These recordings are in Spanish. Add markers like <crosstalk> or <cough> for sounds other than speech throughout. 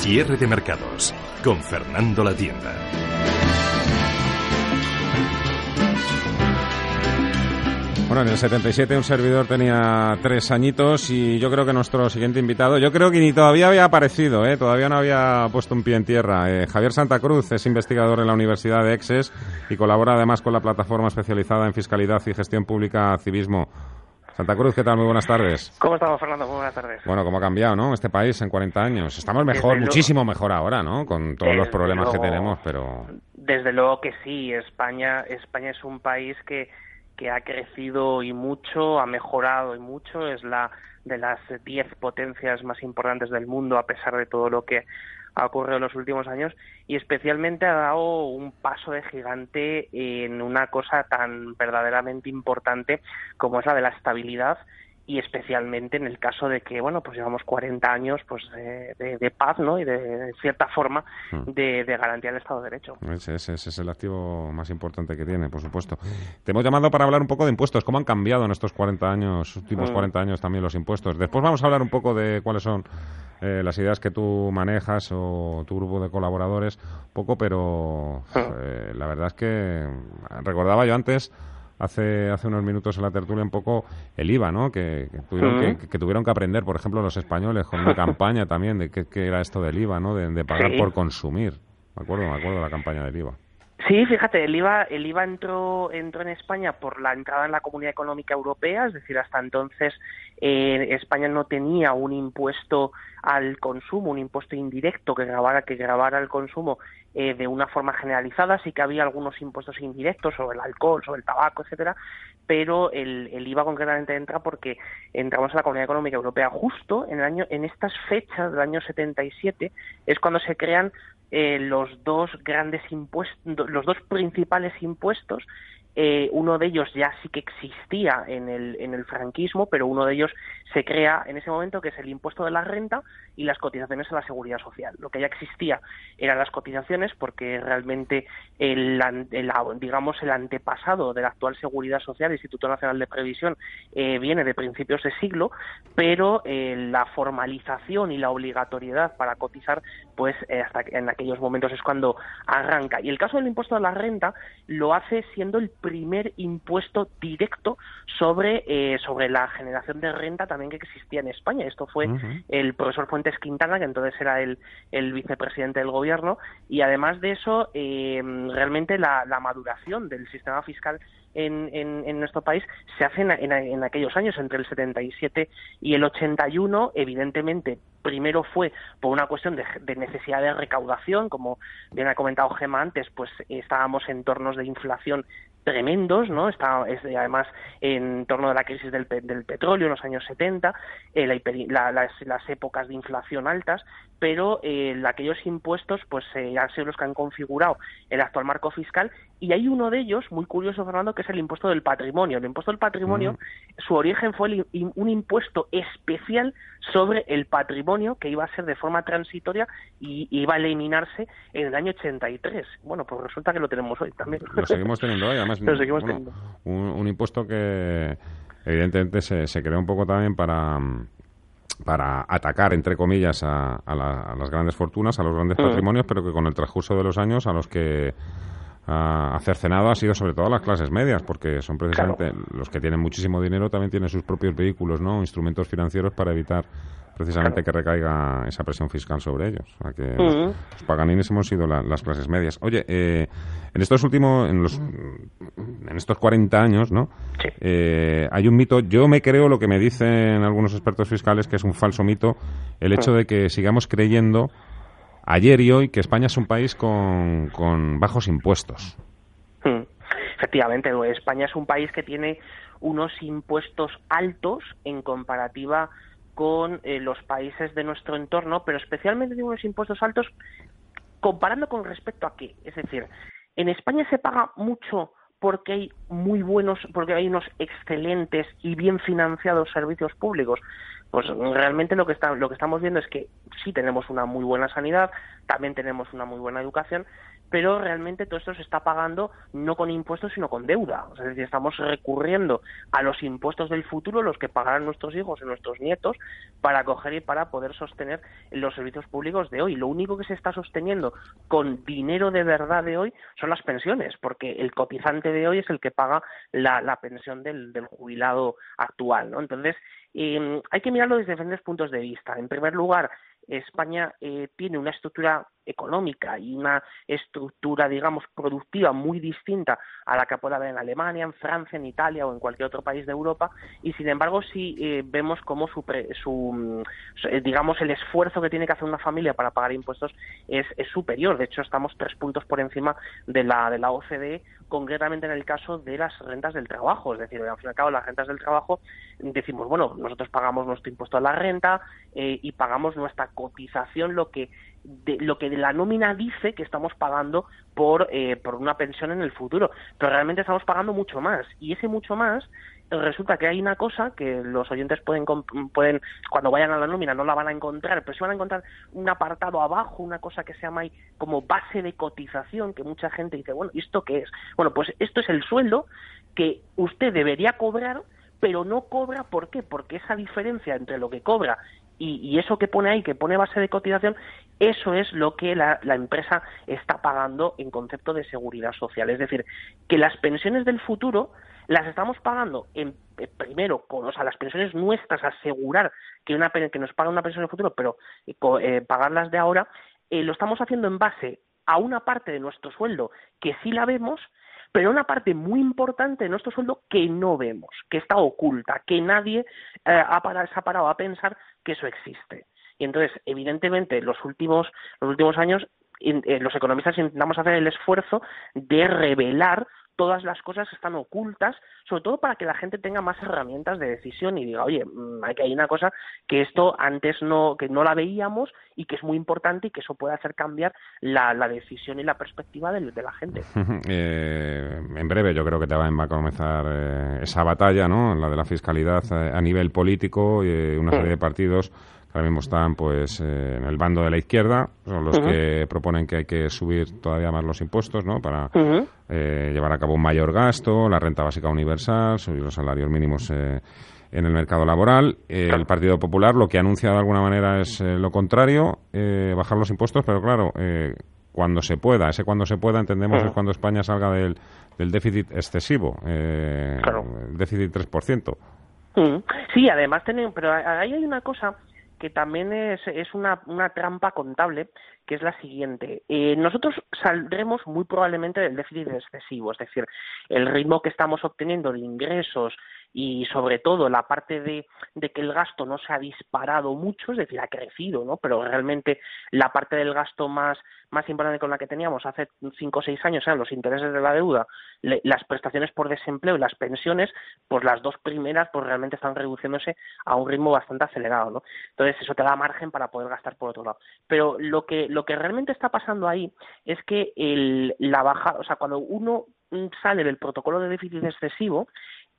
Cierre de mercados con Fernando La Tienda. Bueno, en el 77 un servidor tenía tres añitos y yo creo que nuestro siguiente invitado, yo creo que ni todavía había aparecido, ¿eh? todavía no había puesto un pie en tierra. Eh, Javier Santa Cruz es investigador en la Universidad de Exes y colabora además con la plataforma especializada en fiscalidad y gestión pública Civismo. Santa Cruz, ¿qué tal? Muy buenas tardes. ¿Cómo estamos, Fernando? Muy buenas tardes. Bueno, ¿cómo ha cambiado, no? Este país en 40 años. Estamos mejor, muchísimo mejor ahora, ¿no? Con todos los problemas que tenemos, pero... Desde luego que sí. España, España es un país que que ha crecido y mucho, ha mejorado y mucho, es la de las diez potencias más importantes del mundo a pesar de todo lo que ha ocurrido en los últimos años y especialmente ha dado un paso de gigante en una cosa tan verdaderamente importante como es la de la estabilidad y especialmente en el caso de que bueno pues llevamos 40 años pues de, paz no y de, cierta forma hmm. de, garantía del Estado de Derecho. Ese, es el activo más importante que tiene por supuesto. Te hemos llamado para hablar un poco de impuestos. Cómo han cambiado en estos 40 años últimos 40 hmm. años también los impuestos después vamos a hablar un poco de cuáles son eh, las ideas que tú manejas o tu grupo de colaboradores poco pero hmm. eh, la verdad es que recordaba yo antes hace, hace unos minutos en la tertulia un poco el IVA, ¿no? Que, tuvieron, que, tuvieron que aprender, por ejemplo, los españoles con una <laughs> campaña también de qué, era esto del IVA, ¿no? De, pagar por consumir. Me acuerdo, me acuerdo de la campaña del IVA. Sí, fíjate, el IVA, el IVA entró, entró en España por la entrada en la Comunidad Económica Europea, es decir, hasta entonces eh, España no tenía un impuesto al consumo, un impuesto indirecto que grabara, que grabara el consumo eh, de una forma generalizada, sí que había algunos impuestos indirectos sobre el alcohol, sobre el tabaco, etcétera, pero el, el IVA concretamente entra porque entramos en la Comunidad Económica Europea justo en el año, en estas fechas del año 77 es cuando se crean eh, los dos grandes impuestos, los dos principales impuestos eh, uno de ellos ya sí que existía en el, en el franquismo, pero uno de ellos se crea en ese momento, que es el impuesto de la renta y las cotizaciones a la seguridad social. Lo que ya existía eran las cotizaciones, porque realmente el, digamos el antepasado de la actual seguridad social, el Instituto Nacional de Previsión, eh, viene de principios de siglo, pero eh, la formalización y la obligatoriedad para cotizar, pues hasta en aquellos momentos es cuando arranca. Y el caso del impuesto de la renta lo hace siendo el primer impuesto directo sobre, eh, sobre la generación de renta también que existía en España. Esto fue el profesor Fuentes Quintana, que entonces era el, el vicepresidente del gobierno, y además de eso, eh, realmente la, la maduración del sistema fiscal en, en, nuestro país se hace en, en, aquellos años, entre el 77 y el 81, evidentemente, primero fue por una cuestión de, de, necesidad de recaudación, como bien ha comentado Gema antes, pues estábamos en tornos de inflación tremendos, ¿no? Está, es, además en torno a la crisis del, del petróleo en los años 70, eh, la, las, las, épocas de inflación altas, pero eh, aquellos impuestos pues eh, han sido los que han configurado el actual marco fiscal y hay uno de ellos, muy curioso Fernando, que es el impuesto del patrimonio. El impuesto del patrimonio, mm. su origen fue un impuesto especial sobre el patrimonio que iba a ser de forma transitoria y iba a eliminarse en el año 83. Bueno, pues resulta que lo tenemos hoy también. Lo seguimos teniendo hoy, además. <laughs> lo seguimos teniendo. Un, impuesto que evidentemente se, se creó un poco también para para atacar, entre comillas, a, las grandes fortunas, a los grandes patrimonios, pero que con el transcurso de los años a los que ha cercenado ha sido sobre todo las clases medias, porque son precisamente los que tienen muchísimo dinero también tienen sus propios vehículos, ¿no? Instrumentos financieros para evitar precisamente que recaiga esa presión fiscal sobre ellos. O sea que los, paganines hemos sido las clases medias. Oye, eh, en estos últimos, en los, en estos 40 años, ¿no? Eh, hay un mito. Yo me creo lo que me dicen algunos expertos fiscales que es un falso mito el hecho de que sigamos creyendo ayer y hoy que España es un país con, con bajos impuestos. Efectivamente, España es un país que tiene unos impuestos altos en comparativa con eh, los países de nuestro entorno, pero especialmente de unos impuestos altos, comparando con respecto a qué. Es decir, en España se paga mucho porque hay muy buenos, porque hay unos excelentes y bien financiados servicios públicos. Pues realmente lo que, está, lo que estamos viendo es que sí tenemos una muy buena sanidad, también tenemos una muy buena educación, pero realmente todo esto se está pagando no con impuestos sino con deuda. es decir, estamos recurriendo a los impuestos del futuro, los que pagarán nuestros hijos y nuestros nietos, para coger y para poder sostener los servicios públicos de hoy. Lo único que se está sosteniendo con dinero de verdad de hoy son las pensiones, porque el cotizante de hoy es el que paga la, pensión del, jubilado actual. ¿no? Entonces, eh, hay que mirarlo desde diferentes puntos de vista. En primer lugar, España eh, tiene una estructura económica y una estructura, digamos, productiva muy distinta a la que puede haber en Alemania, en Francia, en Italia o en cualquier otro país de Europa, y sin embargo sí eh, vemos cómo su, su, eh, digamos, el esfuerzo que tiene que hacer una familia para pagar impuestos es, superior. De hecho, estamos tres puntos por encima de la, de la OCDE, concretamente en el caso de las rentas del trabajo. Es decir, al fin y al cabo, las rentas del trabajo decimos, bueno, nosotros pagamos nuestro impuesto a la renta y pagamos nuestra cotización, lo que de lo que la nómina dice que estamos pagando por, eh, por una pensión en el futuro, pero realmente estamos pagando mucho más y ese mucho más resulta que hay una cosa que los oyentes pueden pueden cuando vayan a la nómina no la van a encontrar, pero sí van a encontrar un apartado abajo, una cosa que se llama ahí como base de cotización, que mucha gente dice, bueno, ¿y esto qué es? Bueno, pues esto es el sueldo que usted debería cobrar pero no cobra, ¿por qué? Porque esa diferencia entre lo que cobra y, eso que pone ahí, que pone base de cotización, eso es lo que la, empresa está pagando en concepto de seguridad social. Es decir, que las pensiones del futuro las estamos pagando en, eh, primero con o sea, las pensiones nuestras, asegurar que, una, que nos paga una pensión en futuro, pero eh, eh, pagarlas de ahora, lo estamos haciendo en base a una parte de nuestro sueldo que sí la vemos pero una parte muy importante de nuestro sueldo que no vemos, que está oculta, que nadie eh, ha parado, se ha parado a pensar que eso existe. Y entonces, evidentemente, los últimos, los últimos años eh, los economistas intentamos hacer el esfuerzo de revelar todas las cosas están ocultas, sobre todo para que la gente tenga más herramientas de decisión y diga, oye, mm, hay que hay una cosa que esto antes no, que no la veíamos y que es muy importante y que eso puede hacer cambiar la, decisión y la perspectiva de, la gente. <laughs> Eh, en breve yo creo que te va, a comenzar eh, esa batalla, ¿no? La de la fiscalidad eh, a nivel político y una serie de partidos ahora mismo están pues eh, en el bando de la izquierda, son los que proponen que hay que subir todavía más los impuestos, ¿no? Para eh, llevar a cabo un mayor gasto, la renta básica universal, subir los salarios mínimos eh, en el mercado laboral. el Partido Popular lo que ha anunciado de alguna manera es lo contrario, bajar los impuestos, pero claro, cuando se pueda, ese cuando se pueda entendemos es cuando España salga del, del déficit excesivo, claro. el déficit 3%. Sí, además, tenemos, pero ahí hay una cosa que también es, es una, una, trampa contable, que es la siguiente. Eh, nosotros saldremos muy probablemente del déficit excesivo, es decir, el ritmo que estamos obteniendo de ingresos y sobre todo la parte de, que el gasto no se ha disparado mucho, es decir, ha crecido, ¿no? Pero realmente la parte del gasto más, más importante con la que teníamos hace cinco o seis años eran los intereses de la deuda, las prestaciones por desempleo y las pensiones, pues las dos primeras pues realmente están reduciéndose a un ritmo bastante acelerado, ¿no? Entonces eso te da margen para poder gastar por otro lado. Pero lo que, lo que realmente está pasando ahí es que el, la baja, o sea, cuando uno sale del protocolo de déficit excesivo,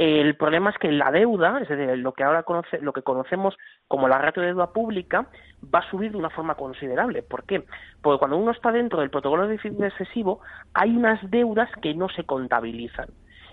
el problema es que la deuda, es decir, lo que ahora conoce, lo que conocemos como la ratio de deuda pública, va a subir de una forma considerable. ¿Por qué? Porque cuando uno está dentro del protocolo de déficit excesivo, hay unas deudas que no se contabilizan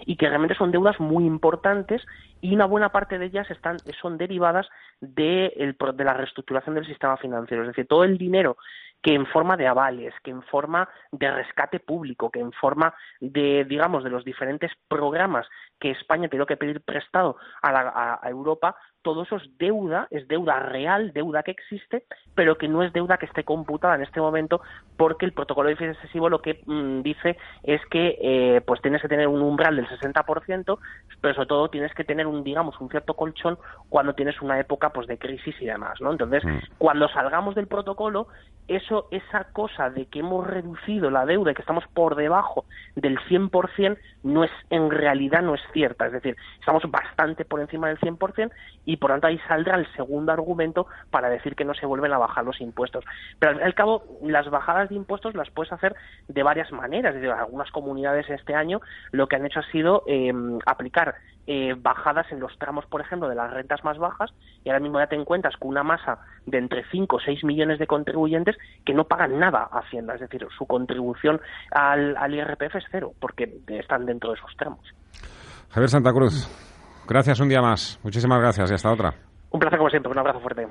y que realmente son deudas muy importantes y una buena parte de ellas están, son derivadas de, de la reestructuración del sistema financiero. Es decir, todo el dinero que en forma de avales, que en forma de rescate público, que en forma de, digamos, de los diferentes programas que España tiene que pedir prestado a, a Europa, todo eso es deuda, es deuda real, deuda que existe, pero que no es deuda que esté computada en este momento porque el protocolo de déficit excesivo lo que mm, dice es que eh, pues tienes que tener un umbral del 60%, pero sobre todo tienes que tener un digamos un cierto colchón cuando tienes una época pues de crisis y demás, ¿no? Entonces, mm. cuando salgamos del protocolo, eso esa cosa de que hemos reducido la deuda y que estamos por debajo del 100% no es en realidad no es cierta, es decir, estamos bastante por encima del 100% y y por tanto ahí saldrá el segundo argumento para decir que no se vuelven a bajar los impuestos. Pero al al cabo, las bajadas de impuestos las puedes hacer de varias maneras. Es decir, algunas comunidades este año lo que han hecho ha sido eh, aplicar eh, bajadas en los tramos, por ejemplo, de las rentas más bajas, y ahora mismo ya te encuentras con una masa de entre 5 o 6 millones de contribuyentes que no pagan nada a Hacienda, es decir, su contribución al, al IRPF es cero, porque están dentro de esos tramos. Javier Santa Cruz, gracias un día más. Muchísimas gracias y hasta otra. Un placer como siempre, un abrazo fuerte.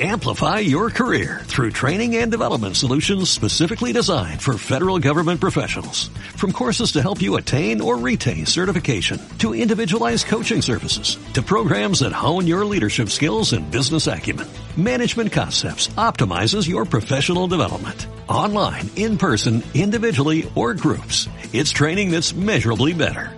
Amplify your career through training and development solutions specifically designed for federal government professionals. From courses to help you attain or retain certification, to individualized coaching services, to programs that hone your leadership skills and business acumen, Management Concepts optimizes your professional development. Online, in person, individually, or groups, it's training that's measurably better.